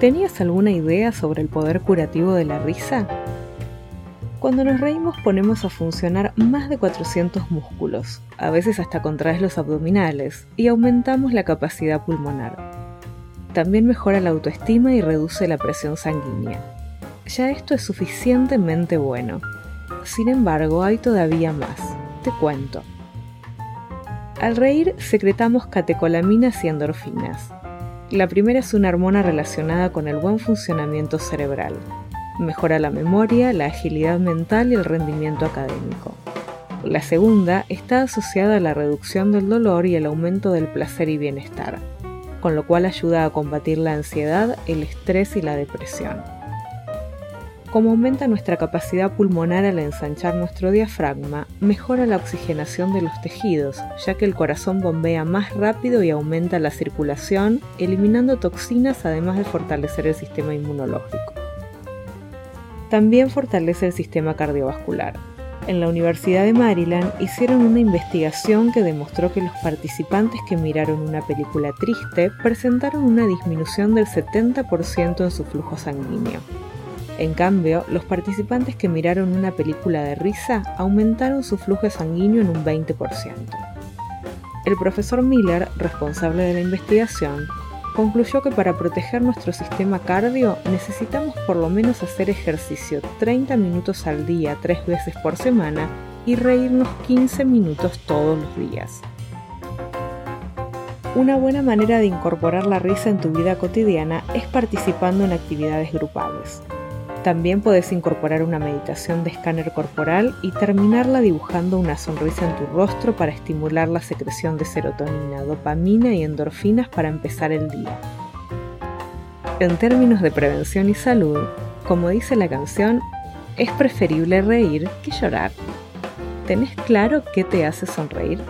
¿Tenías alguna idea sobre el poder curativo de la risa? Cuando nos reímos ponemos a funcionar más de 400 músculos, a veces hasta contraes los abdominales y aumentamos la capacidad pulmonar. También mejora la autoestima y reduce la presión sanguínea. Ya esto es suficientemente bueno. Sin embargo, hay todavía más. Te cuento. Al reír secretamos catecolaminas y endorfinas, la primera es una hormona relacionada con el buen funcionamiento cerebral. Mejora la memoria, la agilidad mental y el rendimiento académico. La segunda está asociada a la reducción del dolor y el aumento del placer y bienestar, con lo cual ayuda a combatir la ansiedad, el estrés y la depresión. Como aumenta nuestra capacidad pulmonar al ensanchar nuestro diafragma, mejora la oxigenación de los tejidos, ya que el corazón bombea más rápido y aumenta la circulación, eliminando toxinas además de fortalecer el sistema inmunológico. También fortalece el sistema cardiovascular. En la Universidad de Maryland hicieron una investigación que demostró que los participantes que miraron una película triste presentaron una disminución del 70% en su flujo sanguíneo. En cambio, los participantes que miraron una película de risa aumentaron su flujo sanguíneo en un 20%. El profesor Miller, responsable de la investigación, concluyó que para proteger nuestro sistema cardio necesitamos por lo menos hacer ejercicio 30 minutos al día, 3 veces por semana, y reírnos 15 minutos todos los días. Una buena manera de incorporar la risa en tu vida cotidiana es participando en actividades grupales. También puedes incorporar una meditación de escáner corporal y terminarla dibujando una sonrisa en tu rostro para estimular la secreción de serotonina, dopamina y endorfinas para empezar el día. En términos de prevención y salud, como dice la canción, es preferible reír que llorar. ¿Tenés claro qué te hace sonreír?